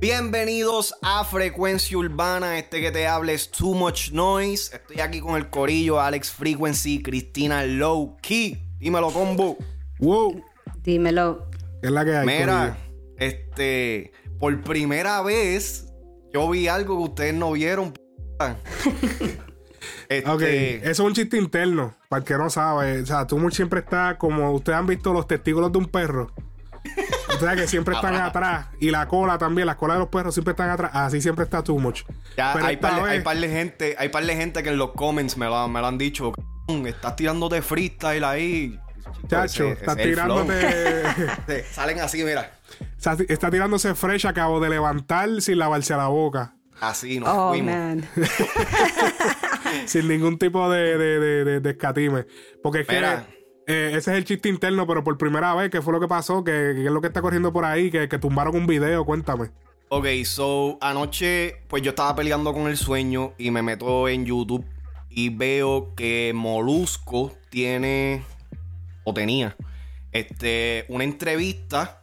Bienvenidos a Frecuencia Urbana, este que te habla es Too Much Noise. Estoy aquí con el corillo Alex Frequency, Cristina Low Key. Dímelo, combo. Wow. Dímelo. ¿Qué es la que hay? Mira, este, por primera vez yo vi algo que ustedes no vieron. este, Ok, eso es un chiste interno, para el que no sabe. O sea, tú siempre está como ustedes han visto los testículos de un perro. O sea, que siempre están atrás. Y la cola también, las colas de los perros siempre están atrás. Así siempre está Too Much. ya Pero hay par, de- vez- hay par de gente, hay par de gente que en los comments me lo, me lo han dicho. "Cabrón, Estás tirando de freestyle ahí. Chacho, Ese- está ese es el flow. tirándote. Sí, Salen así, mira. está tirándose fresh, acabo de levantar sin lavarse la boca. Así nos Oh, fuimos. man. sin ningún tipo de, de, de, de- de escatime. Porque es que eh, ese es el chiste interno, pero por primera vez, ¿qué fue lo que pasó? ¿Qué, qué es lo que está corriendo por ahí? Que, que tumbaron un video, cuéntame. Ok, so anoche pues yo estaba peleando con el sueño y me meto en YouTube y veo que Molusco tiene o tenía este una entrevista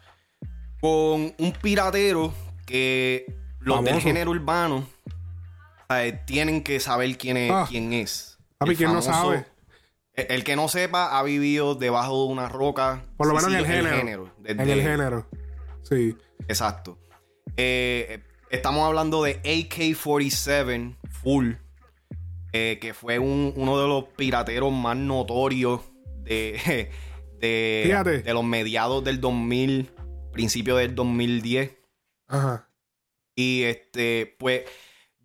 con un piratero que los del Famoso. género urbano eh, tienen que saber quién es. Ah. quién es. Papi, El ¿quién no sabe? El, el que no sepa ha vivido debajo de una roca. Por lo Sí, menos en el género. desde- En el género. Sí. Exacto. Eh, estamos hablando de AK-47 Full, eh, que fue un- uno de los pirateros más notorios de, de, de los mediados del 2000, principio del 2010. Ajá. Y este, pues,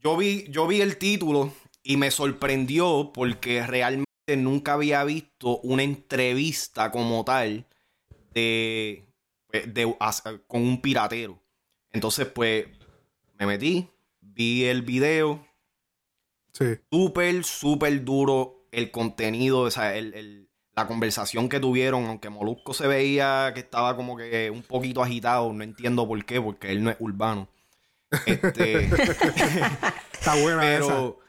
yo vi, yo vi el título y me sorprendió porque realmente nunca había visto una entrevista como tal de, pues, de- con un piratero. Entonces, pues, me metí, vi el video, Sí. súper, súper duro el contenido, o sea, el- el- la conversación que tuvieron, aunque Molusco se veía que estaba como que un poquito agitado, no entiendo por qué, porque él no es urbano. Este, Está buena esa. pero,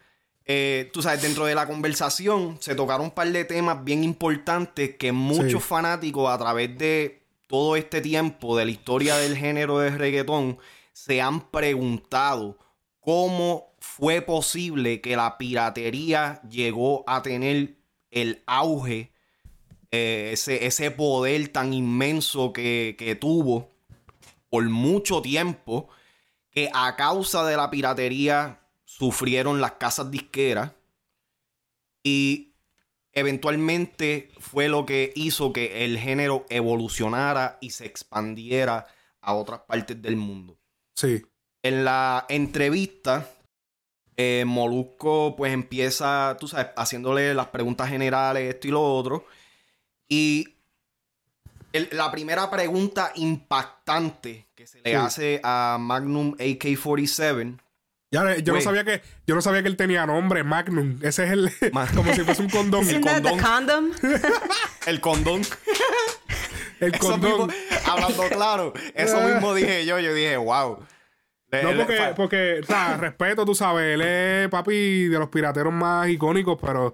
eh, tú sabes, dentro de la conversación se tocaron un par de temas bien importantes que muchos Sí. fanáticos a través de todo este tiempo de la historia del género de reggaetón se han preguntado cómo fue posible que la piratería llegó a tener el auge, eh, ese, ese poder tan inmenso que, que tuvo por mucho tiempo, que a causa de la piratería sufrieron las casas disqueras y eventualmente fue lo que hizo que el género evolucionara y se expandiera a otras partes del mundo. Sí. En la entrevista, eh, Molusco pues empieza, tú sabes, haciéndole las preguntas generales, esto y lo otro. Y el- la primera pregunta impactante que se le Sí. hace a Magnum AK-47 Ya, yo no Güey. sabía que yo no sabía que él tenía nombre, Magnum. Ese es el Ma- como si fuese un condón. The condón. condom? El condón. el Eso condón. mismo, hablando claro, eso mismo dije yo. Yo dije, wow. No, El- porque, porque, o sea, respeto, tú sabes, él es papi de los pirateros más icónicos, pero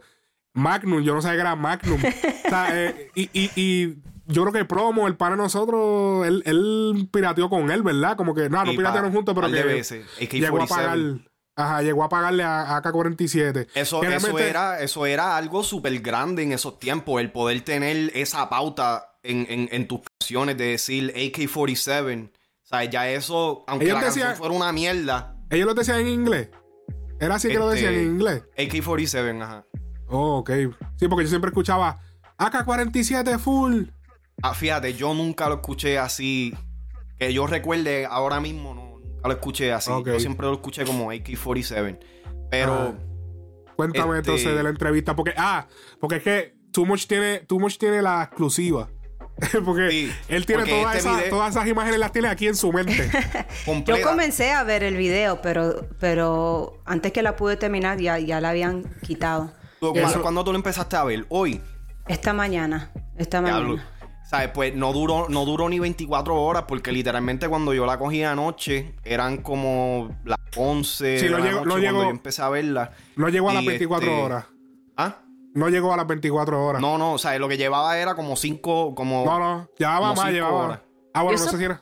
Magnum, yo no sabía que era Magnum. o sea, eh, y, y, y yo creo que promo, el pana de nosotros, él, él pirateó con él, ¿verdad? Como que, no, no piratearon juntos, pero que veces. llegó a AK-47. pagar, ajá, llegó a pagarle a, a AK-47. Eso, eso, era, eso era algo súper grande en esos tiempos, el poder tener esa pauta en, en- en tus canciones de decir AK-47. O sea, ya eso, aunque Ellos la canción decían- fuera una mierda, Ellos lo decían en inglés. Era así que lo Este- decían en inglés. AK-47, ajá. Oh, ok. Sí, porque yo siempre escuchaba AK-47 full. Ah, fíjate, yo nunca lo escuché así. Que yo recuerde ahora mismo, no, nunca lo escuché así. Yo siempre lo escuché como AK-47. Pero. Ah. Cuéntame Este- entonces de la entrevista. Porque, ah, porque es que Too Much tiene, Too Much tiene la exclusiva. porque Sí, él tiene porque todas, este video- todas esas imágenes, las tiene aquí en su mente. Yo comencé a ver el video, pero, pero antes que la pude terminar ya, ya la habían quitado. ¿Tú- Ya- ¿Cuándo, tú lo empezaste a ver? Hoy. Esta mañana. Esta mañana. ¿Sabes? Pues no duró, no duró ni 24 horas porque literalmente cuando yo la cogí anoche eran como las 11 Sí, de la llegó- noche no cuando yo empecé a verla. No llegó a las Y, 24 este, horas. ¿Ah? no llegó a las 24 horas. No, no, o sea, lo que llevaba era como cinco, como... no, no llevaba más, llevaba. horas. Ah, bueno, Eso- no sé si era.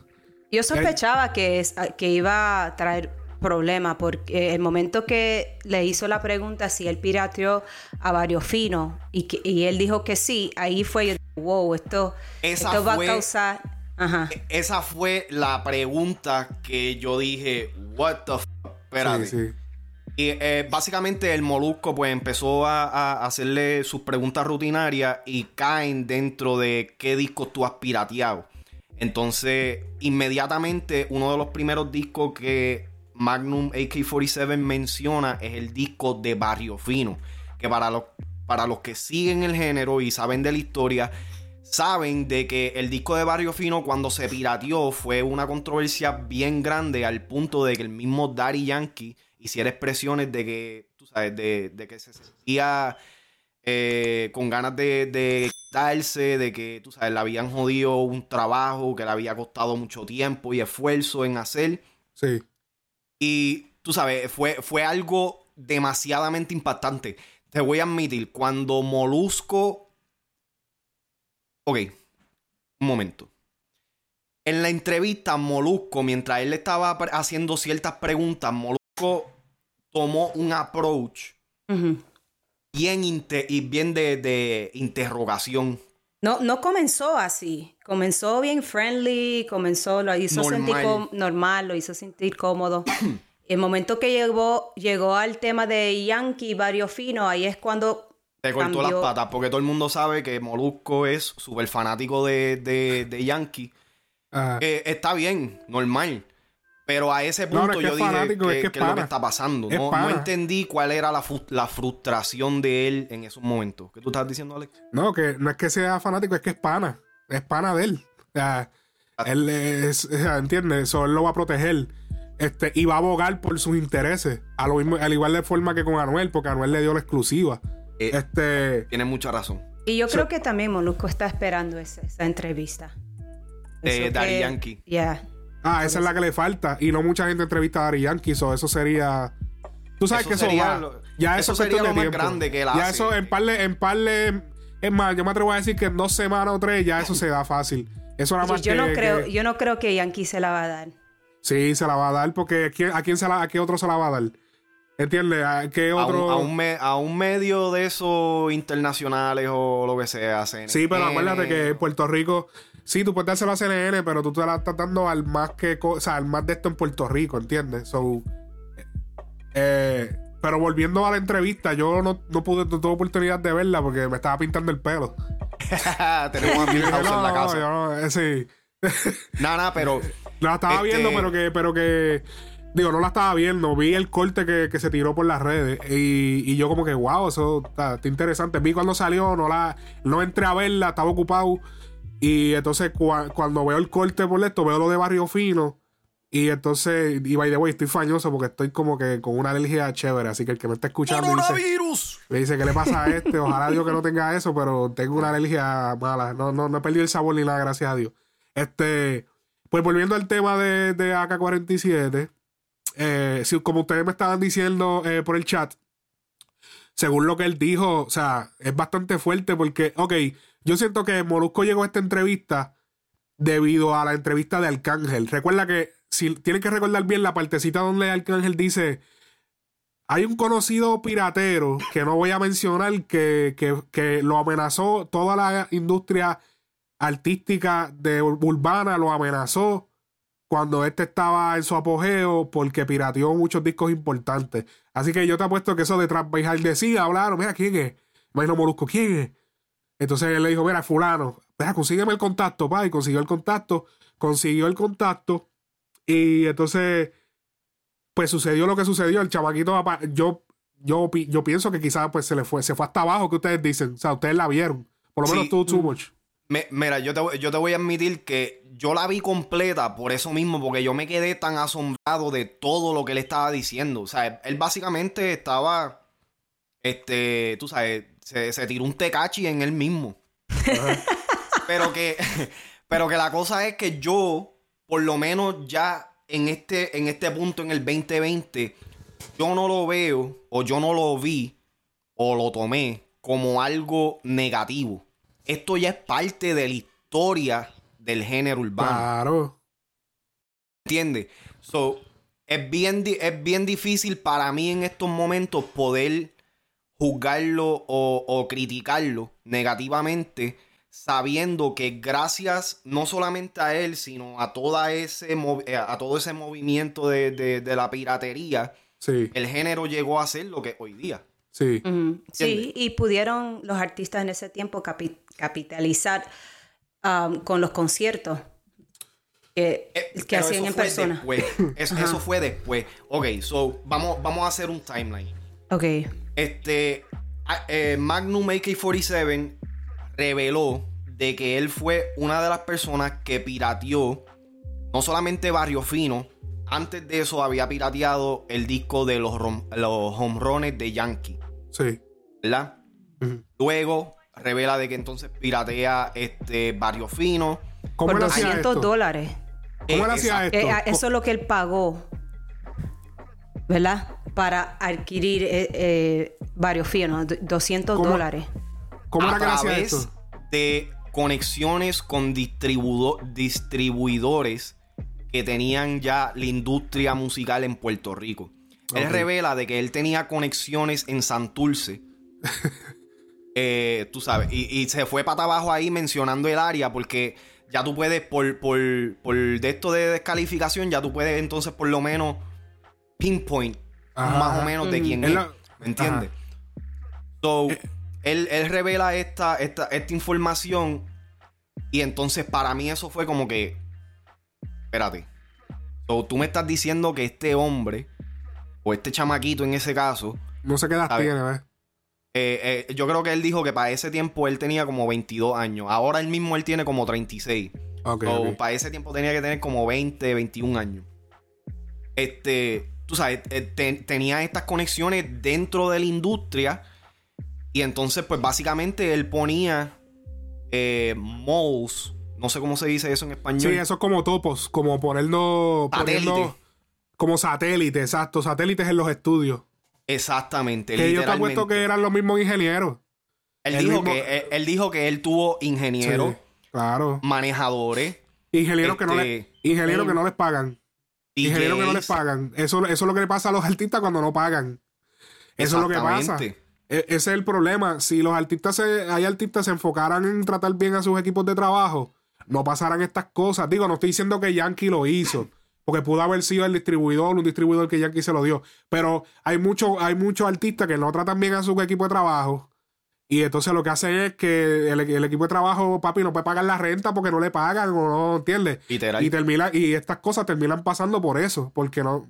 Yo sospechaba que, es- que iba a traer problemas porque el momento que le hizo la pregunta si él pirateó a Barrio Fino y, que, y él dijo que sí, ahí fue yo, wow, esto, Esa esto va fue- a causar... Ajá. Esa fue la pregunta que yo dije, what the f... Espérate. Sí, sí. Y eh, básicamente el molusco pues empezó a, a hacerle sus preguntas rutinarias y caen dentro de qué discos tú has pirateado. Entonces, inmediatamente uno de los primeros discos que Magnum AK-47 menciona es el disco de Barrio Fino. Que para los, para los que siguen el género y saben de la historia, saben de que el disco de Barrio Fino cuando se pirateó fue una controversia bien grande al punto de que el mismo Daddy Yankee hiciera expresiones de que, tú sabes, de, que se sentía eh, con ganas de, de quitarse, de que, tú sabes, le habían jodido un trabajo que le había costado mucho tiempo y esfuerzo en hacer. Sí. Y tú sabes, fue, fue algo demasiadamente impactante. Te voy a admitir, cuando Molusco. Ok, un momento. En la entrevista, Molusco, mientras él estaba haciendo ciertas preguntas, Molusco tomó un approach bien, inte- y bien de, de interrogación. No, no comenzó así. Comenzó bien friendly, comenzó, lo hizo Normal. sentir normal, lo hizo sentir cómodo. El momento que llegó, llegó al tema de Yankee, Barrio Fino, ahí es cuando Te cortó cambió. las patas, porque todo el mundo sabe que Molusco es súper fanático de, de, de Yankee. Eh, está bien, normal. Pero a ese No, no, punto es yo dije fanático, que, es que es que es lo que está pasando. Es No, no entendí cuál era la, la frustración de él en esos momentos. ¿Qué tú estás diciendo, Alex? no, que no es que sea fanático, es que es pana. Es pana de él. O sea, él es, o sea, ¿entiendes? Eso él lo va a proteger. Este, y va a abogar por sus intereses. A lo mismo, al igual de forma que con Anuel, porque Anuel le dio la exclusiva. Eh, Este. Tienes mucha razón. Y yo So- creo que también Molusco está esperando esa, esa entrevista. De que- Yankee. Yeah. Ah, esa es la que le falta. Y no mucha gente entrevista a Daddy Yankee, so eso sería. Tú sabes Eso que eso sería va. lo- ya eso eso, es sería de lo más tiempo. grande que él Ya hace. eso en parle, en parle. Es más, yo me atrevo a decir que en dos semanas o tres ya eso se da fácil. Eso nada Yo, más yo que- no creo, que- yo no creo que Yankee se la va a dar. Sí, se la va a dar porque ¿a quién, a quién se la, a qué otro se la va a dar? ¿Entiendes? ¿A qué A otro? un, a un me- a un medio de esos internacionales o lo que sea. CNN. Sí, pero acuérdate que en Puerto Rico, sí, tú puedes dárselo a CNN, pero tú te la estás dando al más que, o sea, al más de esto en Puerto Rico, ¿entiendes? So, eh, pero volviendo a la entrevista, yo no, no pude, no tuve oportunidad de verla porque me estaba pintando el pelo. Tenemos a Milhouse en la no, casa. no, eh, sí. Nada, nada, pero La estaba Este- viendo, pero que, pero que. Digo, no la estaba viendo. Vi el corte que, que se tiró por las redes. Y, y yo, como que, wow, eso está, está interesante. Vi cuando salió, no la. No entré a verla, estaba ocupado. Y entonces, cua- cuando veo el corte por esto, veo lo de Barrio Fino. Y entonces, y by the way, estoy fañoso porque estoy como que con una alergia chévere. Así que el que me está escuchando dice, ¡Coronavirus! me dice, ¿qué le pasa a este? Ojalá Dios que no tenga eso, pero tengo una alergia mala. No, no, no he perdido el sabor ni nada, gracias a Dios. Este, pues volviendo al tema de, de AK-47, eh, si, como ustedes me estaban diciendo eh, por el chat, según lo que él dijo, o sea, es bastante fuerte porque, ok, yo siento que Molusco llegó a esta entrevista debido a la entrevista de Arcángel. Recuerda que, si tienen que recordar bien la partecita donde Arcángel dice, hay un conocido piratero que no voy a mencionar que, que, que lo amenazó toda la industria artística de ur- urbana, lo amenazó cuando este estaba en su apogeo porque pirateó muchos discos importantes. Así que yo te apuesto que eso de Trap by Hard decía, hablaron, mira, ¿quién es? Imagino Molusco, ¿quién es? Entonces él le dijo, mira, fulano, deja, consígueme el contacto, pa, y consiguió el contacto, consiguió el contacto, y entonces, pues sucedió lo que sucedió, el chamaquito, apa- yo, yo, yo pienso que quizás pues se le fue, se fue hasta abajo, que ustedes dicen, o sea, ustedes la vieron, por lo menos Sí. tú, too much. Me- mira, yo te, voy- yo te voy a admitir que yo la vi completa por eso mismo, porque yo me quedé tan asombrado de todo lo que él estaba diciendo. O sea, él básicamente estaba, este, tú sabes, se, se tiró un tecachi en él mismo. pero que, pero que la cosa es que yo, por lo menos ya en este, en este punto, en el 2020, yo no lo veo, o yo no lo vi, o lo tomé como algo negativo. Esto ya es parte de la historia del género urbano. Claro. ¿Entiendes? So, es bien, es bien difícil para mí en estos momentos poder juzgarlo o, o criticarlo negativamente, sabiendo que gracias no solamente a él, sino a, toda ese, eh, a todo ese movimiento de, de- de la piratería, Sí, el género llegó a ser lo que hoy día. sí. Sí, y pudieron los artistas en ese tiempo capi- capitalizar um, con los conciertos que, Eh, que hacían eso en fue persona. después. Eso, eso fue después. Ok, so vamos, vamos a hacer un timeline. Ok. Este a- eh, Magnum AK-47 reveló de que él fue una de las personas que pirateó no solamente Barrio Fino, antes de eso había pirateado el disco de los, rom- los home runs de Yankee, Sí. ¿verdad? Luego revela de que entonces piratea este Barrio Fino. ¿Cómo Por él hacía 200 esto? dólares. ¿Cómo él Eh, hacía esto? Eh, a- eso es lo que él pagó, ¿verdad? Para adquirir eh, eh, varios finos, d- 200 ¿Cómo? dólares. ¿Cómo a era que él hacía través esto? de conexiones con distribuidores que tenían ya la industria musical en Puerto Rico. Él revela de que él tenía conexiones en Santurce. Eh, tú sabes, y, y se fue para abajo ahí mencionando el área porque ya tú puedes, por, por, por de esto de descalificación, ya tú puedes entonces por lo menos pinpoint Ajá. más o menos de quién es. ¿Me entiendes? So, él, él revela esta, esta, esta información y entonces para mí eso fue como que, espérate, so, tú me estás diciendo que este hombre o este chamaquito en ese caso, No sé qué edad tiene, ¿ves? eh, eh, yo creo que él dijo que para ese tiempo él tenía como 22 años, ahora él mismo él tiene como 36. Ok, So, para ese tiempo tenía que tener como 20, 21 años. Este, tú sabes, eh, te- tenía estas conexiones dentro de la industria. Y entonces, pues básicamente él ponía eh, no sé cómo se dice eso en español. Sí, eso es como topos, como ponerlo... Satélite. poniendo- como satélite, exacto. Satélites en los estudios. Exactamente. Que yo te apuesto que eran los mismos ingenieros. él, dijo mismo- que, él, él dijo que él tuvo ingenieros, Sí, claro. manejadores, Ingenieros, que no le- este, ingenieros que no les pagan. Ingenieros que no les pagan. Eso, eso es lo que le pasa a los artistas cuando no pagan. Eso es lo que pasa. E- ese es el problema. Si los artistas se, hay artistas se enfocaran en tratar bien a sus equipos de trabajo, no pasaran estas cosas. Digo, no estoy diciendo que Yankee lo hizo, porque pudo haber sido el distribuidor, un distribuidor que Yankee se lo dio. Pero hay muchos hay muchos artistas que no tratan bien a su equipo de trabajo. Y entonces lo que hacen es que el, el equipo de trabajo, papi, no puede pagar la renta porque no le pagan o no, ¿entiendes? Literal. Y termina, y estas cosas terminan pasando por eso, porque no.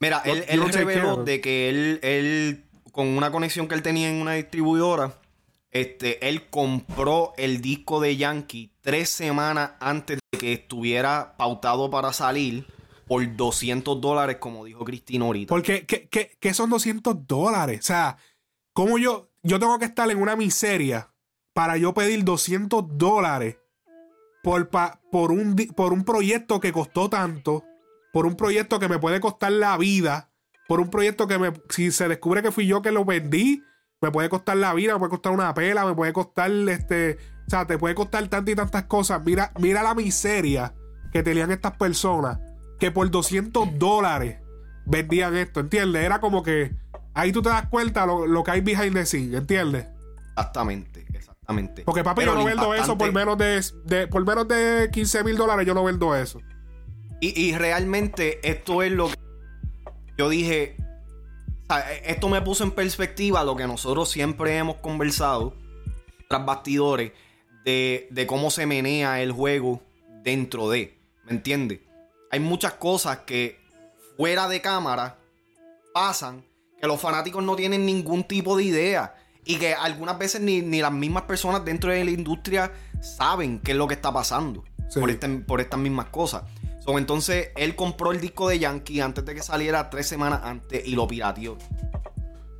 Mira, él, él no chequeo, reveló de que él, él, con una conexión que él tenía en una distribuidora, este, él compró el disco de Yankee tres semanas antes de que estuviera pautado para salir por 200 dólares, como dijo Cristina ahorita. Porque, ¿qué, qué, qué son 200 dólares? O sea, ¿cómo yo, yo tengo que estar en una miseria para yo pedir 200 dólares por, pa- por, un, por un proyecto que costó tanto, por un proyecto que me puede costar la vida, por un proyecto que me, si se descubre que fui yo que lo vendí, me puede costar la vida, me puede costar una pela, me puede costar este, o sea, te puede costar tantas y tantas cosas. Mira, mira la miseria que tenían estas personas que por 200 dólares vendían esto, ¿entiendes? Era como que ahí tú te das cuenta lo, lo que hay behind the scene, ¿entiendes? Exactamente, exactamente. Porque papi, Pero yo no vendo eso por menos de, de- por menos de 15 mil dólares, yo no vendo eso. Y, y realmente esto es lo que yo dije. sea, esto me puso en perspectiva lo que nosotros siempre hemos conversado tras bastidores de, de cómo se menea el juego dentro de. ¿Me entiendes? Hay muchas cosas que fuera de cámara pasan que los fanáticos no tienen ningún tipo de idea. Y que algunas veces ni, ni las mismas personas dentro de la industria saben qué es lo que está pasando Sí. por, este- por estas mismas cosas. So, entonces él compró el disco de Yankee antes de que saliera tres semanas antes y lo pirateó.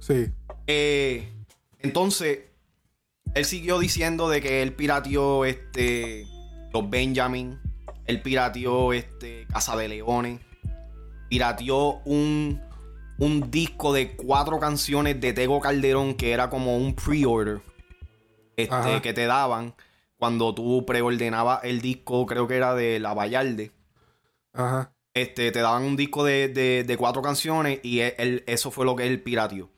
Sí. Eh, entonces, él siguió diciendo de que él pirateó este, los Benjamin, él pirateó este, Casa de Leones, pirateó un un disco de cuatro canciones de Tego Calderón que era como un pre-order este, que te daban cuando tú preordenabas el disco, creo que era de La Vallarde. Ajá. Este, te daban un disco de, de- de cuatro canciones y él- él- eso fue lo que él pirateó.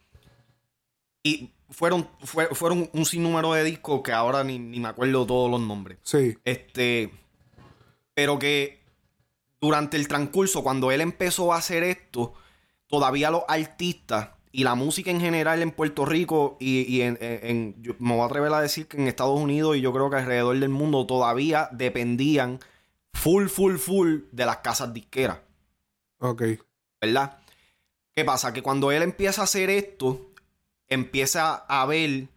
Y fueron, fue- fueron un sinnúmero de discos que ahora ni, ni me acuerdo todos los nombres. Sí. Este, pero que durante el transcurso, cuando él empezó a hacer esto, todavía los artistas y la música en general en Puerto Rico y, y en, en- en- yo me voy a atrever a decir que en Estados Unidos y yo creo que alrededor del mundo todavía dependían full, full, full de las casas disqueras. Ok. ¿verdad? ¿Qué pasa? Que cuando él empieza a hacer esto, empieza a ver,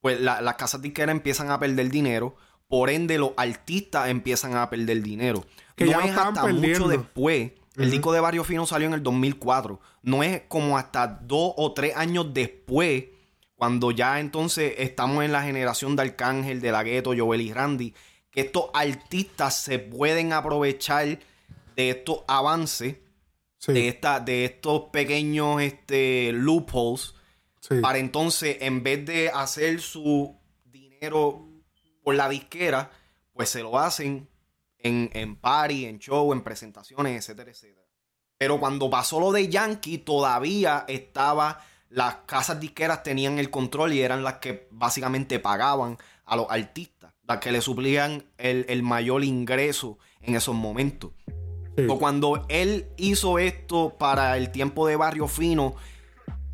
pues la- las casas disqueras empiezan a perder dinero, por ende los artistas empiezan a perder dinero. Que no ya es hasta perdiendo. mucho después. El disco de Barrio Fino salió en el 2004. No es como hasta dos o tres años después, cuando ya entonces estamos en la generación de Arcángel, de La Gueto, Joel y Randy, que estos artistas se pueden aprovechar de estos avances Sí. de, esta, de estos pequeños este, loopholes sí. para entonces, en vez de hacer su dinero por la disquera, pues se lo hacen en, en party, en show, en presentaciones, etcétera, etcétera. Pero cuando pasó lo de Yankee, todavía estaba, las casas disqueras tenían el control y eran las que básicamente pagaban a los artistas, las que le suplían el, el mayor ingreso en esos momentos. Sí. O cuando él hizo esto para el tiempo de Barrio Fino,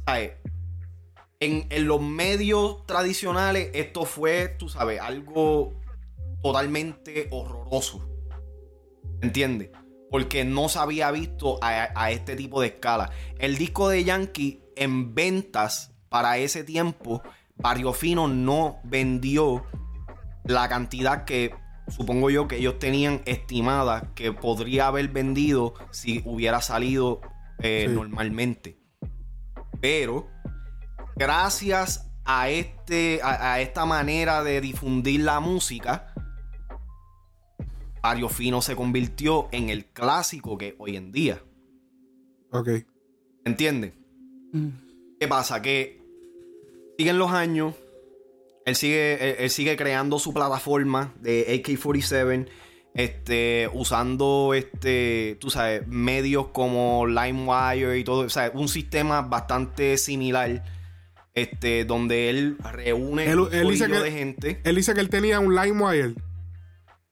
¿sabes? En, en los medios tradicionales, esto fue, tú sabes, algo totalmente horroroso. ¿Entiendes? Porque no se había visto a, a este tipo de escala. El disco de Yankee en ventas para ese tiempo, Barrio Fino no vendió la cantidad que supongo yo que ellos tenían estimada que podría haber vendido si hubiera salido eh, Sí. normalmente. Pero gracias a este a, a esta manera de difundir la música, Barrio Fino se convirtió en el clásico que es hoy en día. Ok. ¿Entiendes? Mm. ¿Qué pasa? Que siguen los años. Él sigue, él, él sigue creando su plataforma de AK-47. Este, usando este, tú sabes, medios como LimeWire y todo. O sea, un sistema bastante similar. Este, donde él reúne Él- un él dice corillo que- de gente. Él dice que él tenía un LimeWire.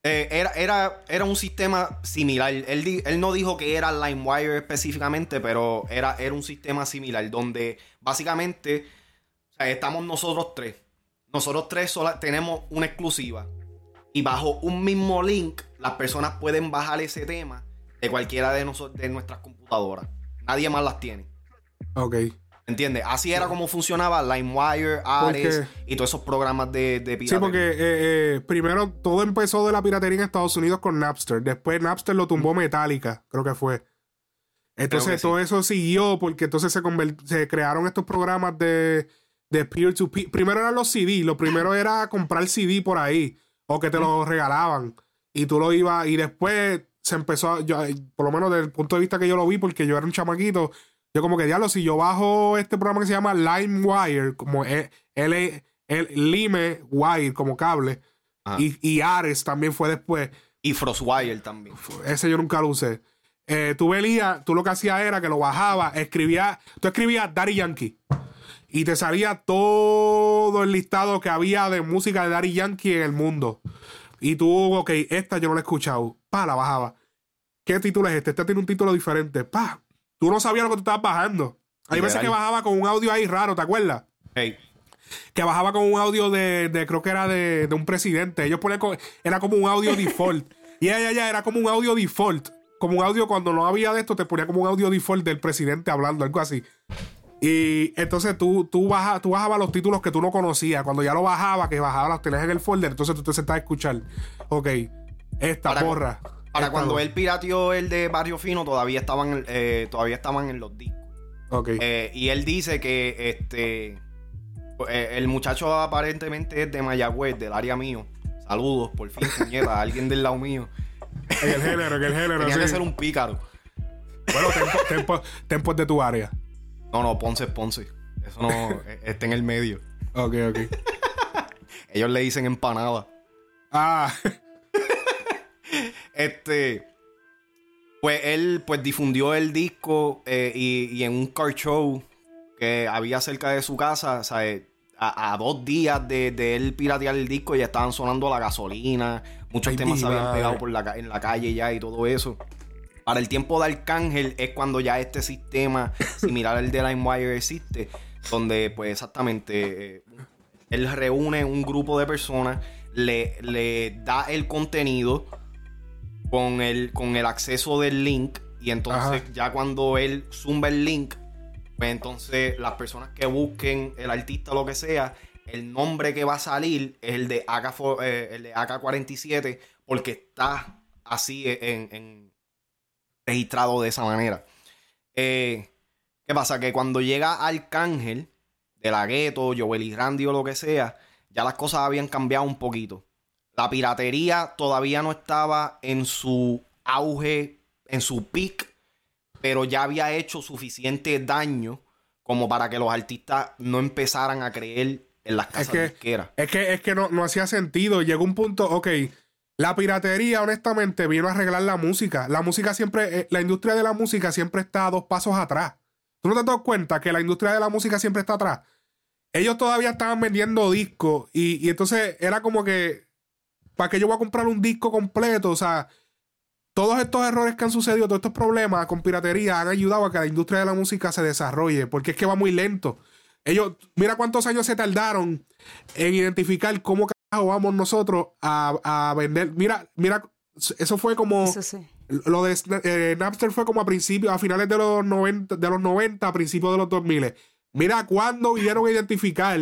Eh, era, era, era un sistema similar. Él, di- él no dijo que era LimeWire específicamente, pero era, era un sistema similar donde básicamente o sea, estamos nosotros tres. Nosotros tres sola- tenemos una exclusiva. Y bajo un mismo link, las personas pueden bajar ese tema de cualquiera de, de nuestras computadoras. Nadie más las tiene. Ok. ¿Entiendes? Así era como funcionaba LimeWire, Ares Porque- y todos esos programas de, de Sí, piratería. porque eh, eh, primero todo empezó de la piratería en Estados Unidos con Napster. Después Napster lo tumbó Metallica, creo que fue. Entonces que todo eso siguió porque entonces se crearon estos programas de, de peer-to-peer. Primero eran los CD, lo primero era comprar CD por ahí o que te lo regalaban y tú lo ibas y después se empezó, a- yo, por lo menos desde el punto de vista que yo lo vi porque yo era un chamaquito, yo como que diablo, si yo bajo este programa que se llama LimeWire, como E- el Lime Wire como cable Ajá. y, y Ares también fue después. Y Frostwire también. Ese yo nunca lo usé. Eh, tú veías, tú lo que hacías era que lo bajaba, escribía, tú escribías Daddy Yankee y te salía todo el listado que había de música de Daddy Yankee en el mundo. Y tú, ok, esta yo no la he escuchado. Pa, la bajaba. ¿Qué título es este? Este tiene un título diferente. Pa, tú no sabías lo que tú estabas bajando. Hay veces que bajaba con un audio ahí raro, ¿te acuerdas? Hey. que bajaba con un audio de, de- creo que era de, de un presidente. Ellos co- era como un audio default. Y ya, ya, ya, era como un audio default. Como un audio cuando no había de esto, te ponía como un audio default del presidente hablando, algo así. Y entonces tú, tú, baja, tú bajabas los títulos que tú no conocías. Cuando ya lo bajaba, que bajaba los tenías en el folder, entonces tú te sentabas a escuchar. Ok, esta Para- porra. Para esta cuando él pirateó el de Barrio Fino, todavía estaban, eh, todavía estaban en los discos. Ok. Eh, y él dice que este eh, el muchacho aparentemente es de Mayagüez, del área mío. Saludos, por fin, puñeta, alguien del lado mío. en el género, en el género. Tenía sí. que ser un pícaro. Bueno, tempo, tempo- tempos de tu área. No, no, Ponce es Ponce. Eso no e- está en el medio. Ok, ok. Ellos le dicen empanada. Ah, Este. Pues él pues difundió el disco eh, y, y en un car show que había cerca de su casa, o sea, eh, a, a dos días de, de él piratear el disco ya estaban sonando la gasolina, muchos Ay, temas se habían pegado por la, en la calle ya y todo eso. Para el tiempo de Arcángel es cuando ya este sistema similar al de LimeWire existe, donde pues exactamente eh, él reúne un grupo de personas, le, le da el contenido con el, con el acceso del link y entonces Ajá. ya cuando él zumba el link, pues entonces las personas que busquen el artista o lo que sea, el nombre que va a salir es el de, AK, fo- eh, el de AK-47 porque está así en, en- registrado de esa manera. Eh, ¿Qué pasa? Que cuando llega Arcángel de la gueto, Joel y Randy o lo que sea, ya las cosas habían cambiado un poquito. La piratería todavía no estaba en su auge, en su peak, pero ya había hecho suficiente daño como para que los artistas no empezaran a creer en las casas que- disqueras. es que, es que no, no hacía sentido. Llegó un punto, ok. La piratería, honestamente, vino a arreglar la música. La música siempre, eh, la industria de la música siempre está a dos pasos atrás. ¿Tú no te das cuenta que la industria de la música siempre está atrás? Ellos todavía estaban vendiendo discos y, y entonces era como que, ¿para qué yo voy a comprar un disco completo? O sea, todos estos errores que han sucedido, todos estos problemas con piratería han ayudado a que la industria de la música se desarrolle, porque es que va muy lento. Ellos, mira cuántos años se tardaron en identificar cómo vamos nosotros a, a vender. Mira, mira, eso fue como Eso sí. lo de eh, Napster fue como a principios, a finales de los 90, de los 90, a principios de los 2000. Mira cuándo vinieron a identificar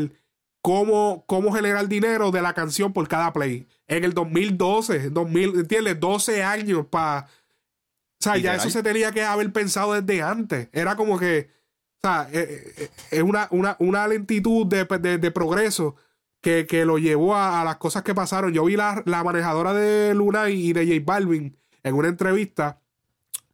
cómo, cómo generar dinero de la canción por cada play. En el 2012, 2000, ¿entiendes? 12 años para... O sea, ya eso se tenía que haber pensado desde antes. Era como que... O sea, eh, eh, es una, una, una lentitud de, de- de progreso que, que lo llevó a, a las cosas que pasaron. Yo vi la, la manejadora de Luna y de J Balvin en una entrevista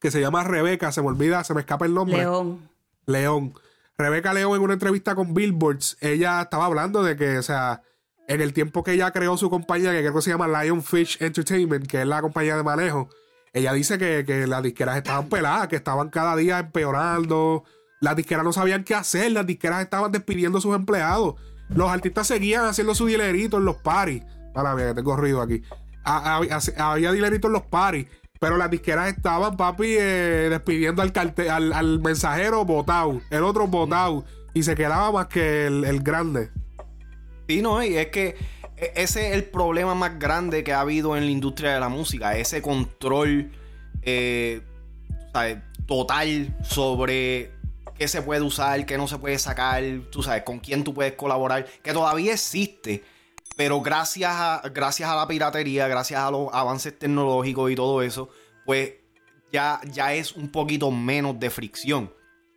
que se llama Rebeca, se me olvida, se me escapa el nombre. León. León. Rebeca León en una entrevista con Billboards, ella estaba hablando de que, o sea, en el tiempo que ella creó su compañía, que creo que se llama Lionfish Entertainment, que es la compañía de manejo, ella dice que, que las disqueras estaban peladas, que estaban cada día empeorando, las disqueras no sabían qué hacer, las disqueras estaban despidiendo a sus empleados, los artistas seguían haciendo su dinerito en los paris. Para ver, tengo ruido aquí. Ha- Había dinerito en los paris. Pero las disqueras estaban, papi, eh, despidiendo al, al, mensajero botado, el otro botado, y se quedaba más que el, grande. Sí, no, y es que e- ese es el problema más grande que ha habido en la industria de la música, ese control eh, total sobre qué se puede usar, qué no se puede sacar, tú sabes, con quién tú puedes colaborar, que todavía existe, pero gracias a, gracias a la piratería, gracias a los avances tecnológicos y todo eso, pues ya, ya es un poquito menos de fricción.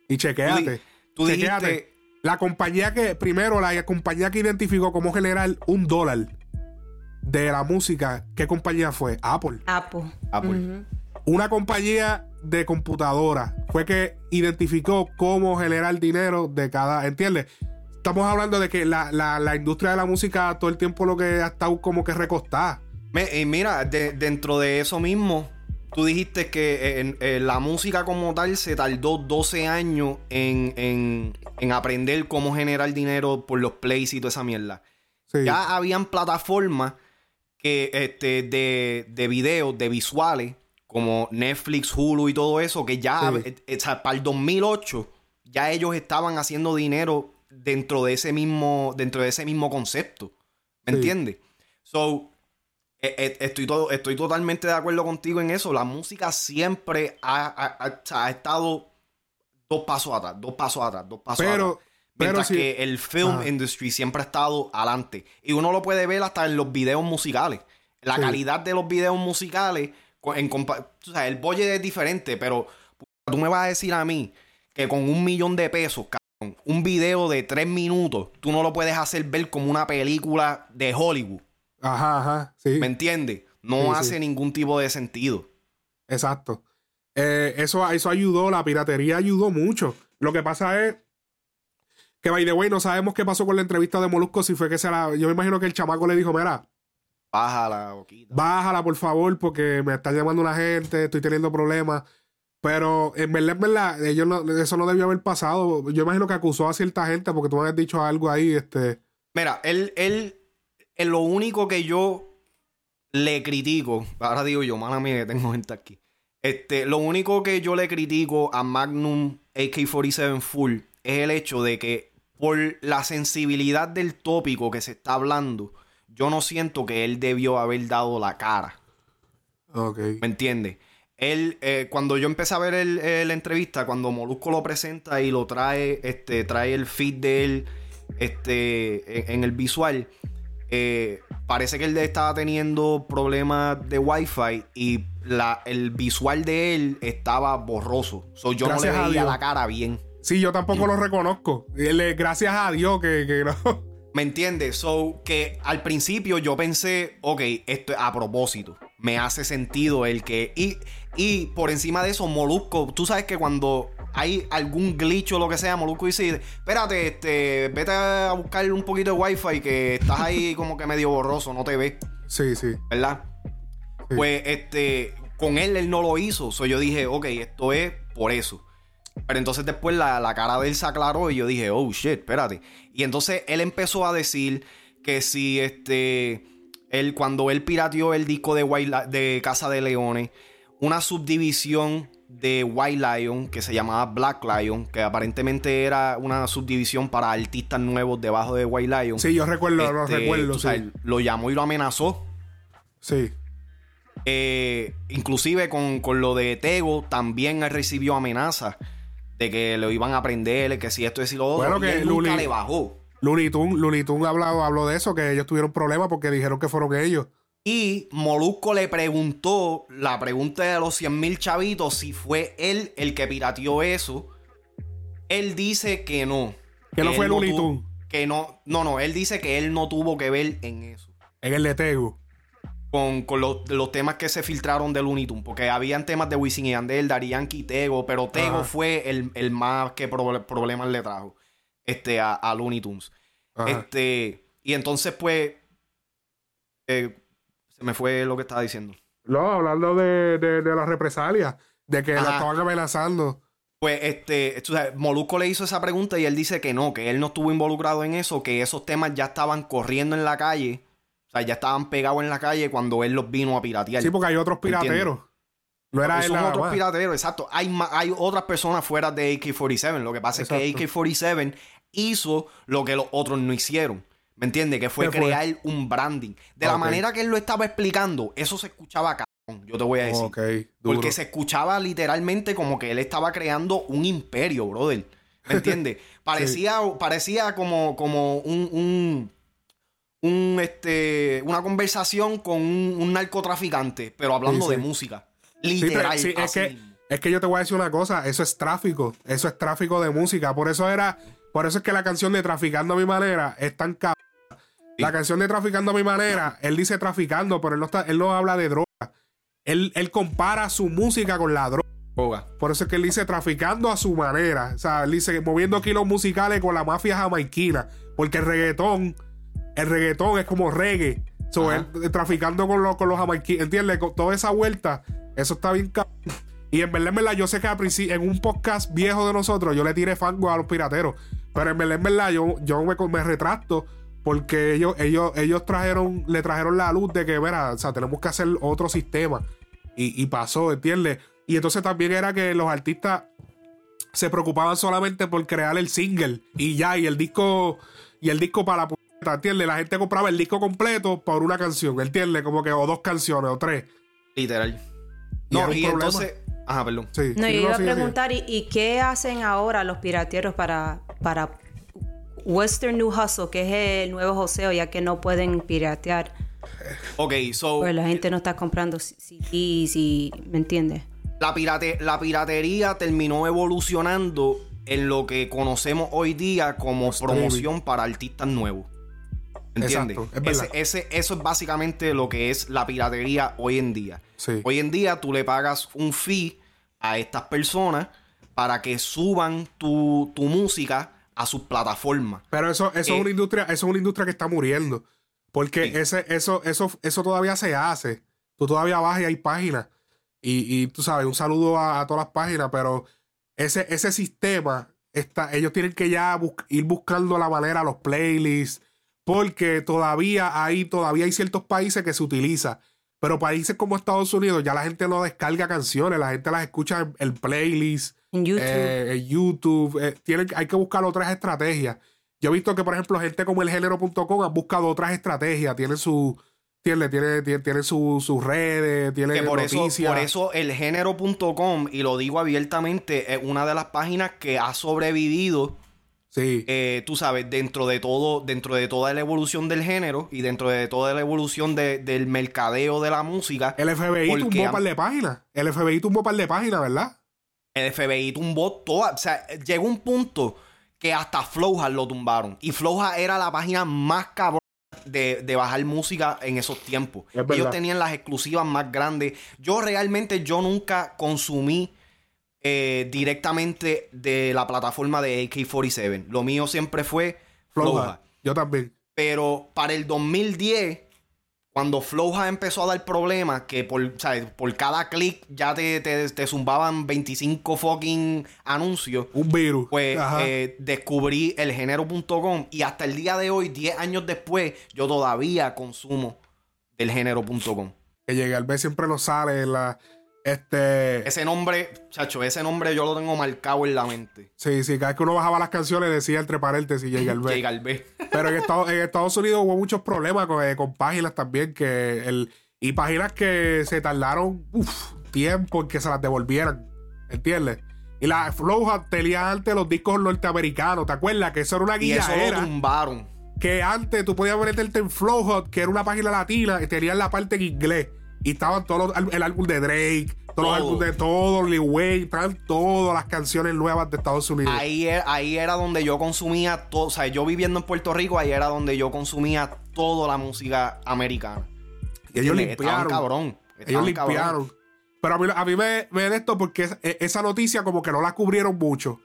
Y chequéate. Tú tú chequéate. dijiste- La compañía que, primero, la compañía que identificó cómo generar un dólar de la música, ¿qué compañía fue? Apple. Apple. Apple. Una compañía de computadora fue que identificó cómo generar dinero de cada. ¿Entiendes? Estamos hablando de que la, la- la industria de la música todo el tiempo lo que ha estado como que recostada. Y mira, de- dentro de eso mismo, tú dijiste que eh, en- eh, la música como tal se tardó 12 años en, en- en aprender cómo generar dinero por los plays y toda esa mierda. Sí. Ya habían plataformas que, este, de, de videos, de visuales, como Netflix, Hulu y todo eso, que ya Sí. eh, eh, o sea, para el 2008 ya ellos estaban haciendo dinero dentro de ese mismo, dentro de ese mismo concepto. ¿Me Sí. entiendes? So, eh, estoy, todo, estoy totalmente de acuerdo contigo en eso. La música siempre ha, ha- estado dos pasos atrás, dos pasos atrás, dos pasos Pero- atrás. Mientras pero que el film industry siempre ha estado adelante. Y uno lo puede ver hasta en los videos musicales. La Sí. calidad de los videos musicales, en o sea, el budget es diferente, pero tú me vas a decir a mí que con un millón de pesos, cabrón, un video de tres minutos, tú no lo puedes hacer ver como una película de Hollywood. Ajá, ajá. Sí. ¿Me entiendes? No Sí, sí. hace ningún tipo de sentido. Exacto. Eh, eso, eso ayudó, la piratería ayudó mucho. Lo que pasa es Que by the way, no sabemos qué pasó con la entrevista de Molusco, si fue que se la. Yo me imagino que el chamaco le dijo, mira, Bájala, boquita. bájala por favor, porque me está llamando una gente, estoy teniendo problemas. Pero en verdad, en verdad, ellos no- eso no debió haber pasado. Yo imagino que acusó a cierta gente porque tú me habías dicho algo ahí, este. Mira, él, él, él, lo único que yo le critico, ahora digo yo, mala mía que tengo gente aquí. Este, lo único que yo le critico a Magnum AK-47 Full es el hecho de que por la sensibilidad del tópico que se está hablando, yo no siento que él debió haber dado la cara. Ok. ¿Me entiendes? Él, eh, cuando yo empecé a ver el- eh, la entrevista, cuando Molusco lo presenta y lo trae, este, trae el feed de él este, en, en el visual, eh, parece que él estaba teniendo problemas de Wi-Fi y la, el visual de él estaba borroso. So, yo Gracias no le veía la cara bien. Sí, yo tampoco lo reconozco. Él, Gracias a Dios que, que no. ¿Me entiendes? So, que al principio yo pensé, ok, esto es a propósito. Me hace sentido el que. Y, y por encima de eso, Molusco, tú sabes que cuando hay algún glitch o lo que sea, Molusco dice: Espérate, este, vete a buscar un poquito de wifi que estás ahí como que medio borroso, no te ves, Sí, sí. ¿verdad? Sí. Pues este, con él él no lo hizo. So yo dije, ok, esto es por eso. Pero entonces después la, la cara de él se aclaró y yo dije, oh shit, espérate. Y entonces él empezó a decir que si este, él, cuando él pirateó el disco de, White de Casa de Leones, una subdivisión de White Lion que se llamaba Black Lion, que aparentemente era una subdivisión para artistas nuevos debajo de White Lion. Sí, yo recuerdo, lo Este, recuerdo, sí. sabes, lo llamó y lo amenazó. Sí. Eh, inclusive con, con lo de Tego, también él recibió amenazas de que lo iban a prender, que si esto es y lo otro. Bueno, y que él nunca le bajó. Looney Tunes hablado, habló de eso, que ellos tuvieron problemas porque dijeron que fueron ellos. Y Molusco le preguntó la pregunta de los 100 mil chavitos si fue él el que pirateó eso. Él dice que no. Que no él fue Tunes. Que no, no, no, él dice que él no tuvo que ver en eso. En el de Tegu. Con, con los, los temas que se filtraron de Looney Tunes, porque habían temas de Wisin y Yandel, Daddy Yankee y Tego, pero Tego Ajá. fue el, el más que proble- problemas le trajo este, a, a Looney Tunes. Ajá. Este, y entonces, pues, eh, se me fue lo que estaba diciendo. No, hablando de, de, de las represalias, de que Ajá. estaban amenazando. Pues, este, Molusco le hizo esa pregunta y él dice que no, que él no estuvo involucrado en eso, que esos temas ya estaban corriendo en la calle, o sea, ya estaban pegados en la calle cuando él los vino a piratear. Sí, porque hay otros pirateros. No era él son otros pirateros, exacto. Hay, hay otras personas fuera de AK-47. Lo que pasa es que AK-47 hizo lo que los otros no hicieron. ¿Me entiendes? Que fue crear un branding. De la manera que él lo estaba explicando, eso se escuchaba cabrón, yo te voy a decir. Porque se escuchaba literalmente como que él estaba creando un imperio, brother. ¿Me entiendes? Parecía, parecía como, como un, un, un, este, una conversación con un, un narcotraficante, pero hablando Sí, de música. Sí, pero- Literal. sí, es, que, es que yo te voy a decir una cosa, eso es tráfico, eso es tráfico de música, por eso era, por eso es que la canción de Traficando a mi manera es tan cabrón. La canción de Traficando a mi manera, él dice traficando, pero él no, está, él no habla de droga. Él, él compara su música con la droga. Droga. Por eso es que él dice traficando a su manera. O sea, él dice moviendo kilos musicales con la mafia jamaiquina. Porque el reggaetón, el reggaetón es como reggae. So, él, eh, traficando con, los con los jamaiquinos. ¿Entiendes? Con toda esa vuelta. Eso está bien. Y en verdad, en verdad, yo sé que en un podcast viejo de nosotros, yo le tiré fango a los pirateros. Pero en verdad, en verdad, yo, yo me, me retracto. Porque ellos, ellos, ellos trajeron, le trajeron la luz de que, mira, o sea, tenemos que hacer otro sistema. Y, y pasó, ¿entiendes? Y entonces también era que los artistas se preocupaban solamente por crear el single y ya, y el disco, y el disco para la ¿entiendes? La gente compraba el disco completo por una canción, ¿entiendes? Como que, o dos canciones, o tres. Literal. No, y entonces. Ajá, perdón. Sí. No, yo iba a preguntar, ¿y, y qué hacen ahora los pirateros para, para Western New Hustle, que es el nuevo joseo, ya que no pueden piratear? Ok, so. Pues la gente no está comprando CDs y... ¿Me entiendes? la, pirate- la piratería terminó evolucionando en lo que conocemos hoy día como promoción para artistas nuevos. ¿Entiendes? Exacto, es verdad. Ese, ese- eso es básicamente lo que es la piratería hoy en día. Sí. Hoy en día tú le pagas un fee a estas personas para que suban tu, tu música a sus plataformas. Pero eso, eso es Eh, una industria, eso es una industria que está muriendo. Porque Sí. ese, eso, eso, eso todavía se hace. Tú todavía vas y hay páginas. Y, y tú sabes, un saludo a, a todas las páginas, pero ese, ese sistema, está, ellos tienen que ya bus- ir buscando la manera, los playlists, porque todavía hay, todavía hay ciertos países que se utiliza. Pero países como Estados Unidos, ya la gente no descarga canciones, la gente las escucha en, en playlist, En YouTube. eh, en YouTube. eh, tienen, hay que buscar otras estrategias. Yo he visto que, por ejemplo, gente como el género.com han buscado otras estrategias. Tienen su. Tiene, tiene, tiene, tiene su- sus redes, tiene Que por eso, noticias. por eso el género.com, y lo digo abiertamente, es una de las páginas que ha sobrevivido, Sí. eh, tú sabes, dentro de todo, dentro de toda la evolución del género y dentro de toda la evolución de- del mercadeo de la música. el FBI tumbó un par de páginas. El FBI tumbó un par de páginas, ¿verdad? El FBI tumbó toda. O sea, llegó un punto que hasta Flowhard lo tumbaron. Y Flowhard era la página más cabrón de, de bajar música en esos tiempos. Ellos tenían las exclusivas más grandes. Yo realmente, yo nunca consumí eh, directamente de la plataforma de AK-47. Lo mío siempre fue Flowhard. Flowhard. Yo también. Pero para el 2010, cuando Flowhard empezó a dar problemas, que por, ¿sabes? por cada clic ya te, te, te zumbaban 25 fucking anuncios, Un virus. pues eh, descubrí el género.com y hasta el día de hoy, 10 años después, yo todavía consumo del género.com. que llegue al B siempre nos sale en la. Este. Ese nombre, chacho, ese nombre yo lo tengo marcado en la mente. Sí, sí, cada vez que uno bajaba las canciones decía entre paréntesis B. Llega al B. Pero en Estados, en Estados Unidos hubo muchos problemas con, eh, con páginas también que el, y páginas que se tardaron uf, tiempo en que se las devolvieran. ¿Entiendes? Y la Flowhard tenía antes los discos norteamericanos. ¿Te acuerdas? Que eso era una Y eso lo guía tumbaron. que antes tú podías meterte en Flowhot, que era una página latina, y tenían la parte en inglés. Y estaban todos los, el álbum de Drake, todos los álbumes de todos, Lil Wayne, estaban todas las canciones nuevas de Estados Unidos. Ahí era, ahí era donde yo consumía todo. O sea, yo viviendo en Puerto Rico, ahí era donde yo consumía toda la música americana. y ellos ¿Entiendes? Estaban limpiaron. cabrón. ellos Estaban cabrón. limpiaron. Pero a mí, a mí me, me de esto porque es- e- esa noticia como que no la cubrieron mucho.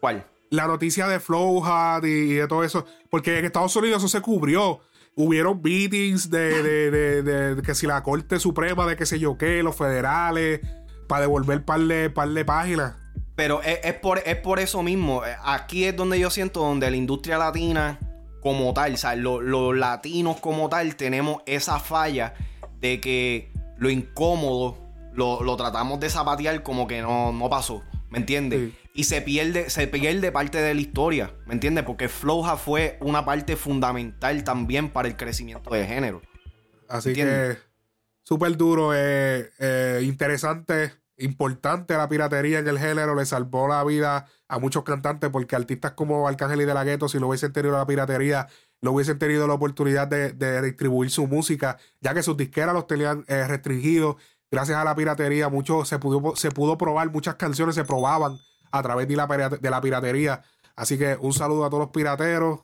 ¿Cuál? La noticia de Flowhard y, y de todo eso. Porque en Estados Unidos eso se cubrió. Hubieron meetings de, de, de- que si la Corte Suprema de qué sé yo qué, los federales, para devolver par de, par de páginas. Pero es, es por, es por eso mismo. Eh, Aquí es donde yo siento donde la industria latina, como tal, o sea, lo- los latinos como tal, tenemos esa falla de que lo incómodo lo, lo tratamos de zapatear como que no, no pasó. ¿Me entiendes? Sí. Y se pierde, se pierde parte de la historia. ¿Me entiendes? Porque Flowja fue una parte fundamental también para el crecimiento de género. Así que súper duro, eh, eh, interesante, importante la piratería en el género, le salvó la vida a muchos cantantes porque artistas como Arcángel y De La Ghetto, si no hubiesen tenido la piratería, no hubiesen tenido la oportunidad de, de distribuir su música, ya que sus disqueras los tenían eh, restringidos. Gracias a la piratería, mucho, se, pudo, se pudo probar, muchas canciones se probaban a través de la, de la piratería. Así que un saludo a todos los pirateros.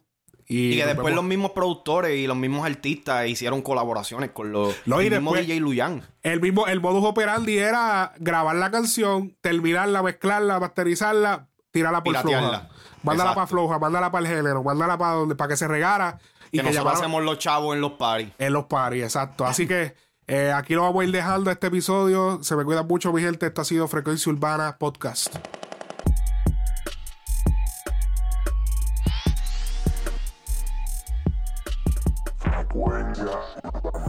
Y, Y que después vemos- los mismos productores y los mismos artistas hicieron colaboraciones con los No, el mismo después- DJ Luyan. El mismo, el modus operandi era grabar la canción, terminarla, mezclarla, masterizarla, tirarla por floja. Mándala para floja, mándala para el género, mándala para donde, para que se regara y Que que, nosotros hacemos los chavos en los paris. en los paris, exacto. Así que eh, aquí lo vamos a ir dejando este episodio. Se me cuidan mucho, mi gente. Esto ha sido Frecuencia Urbana Podcast. Frecuencia urbana.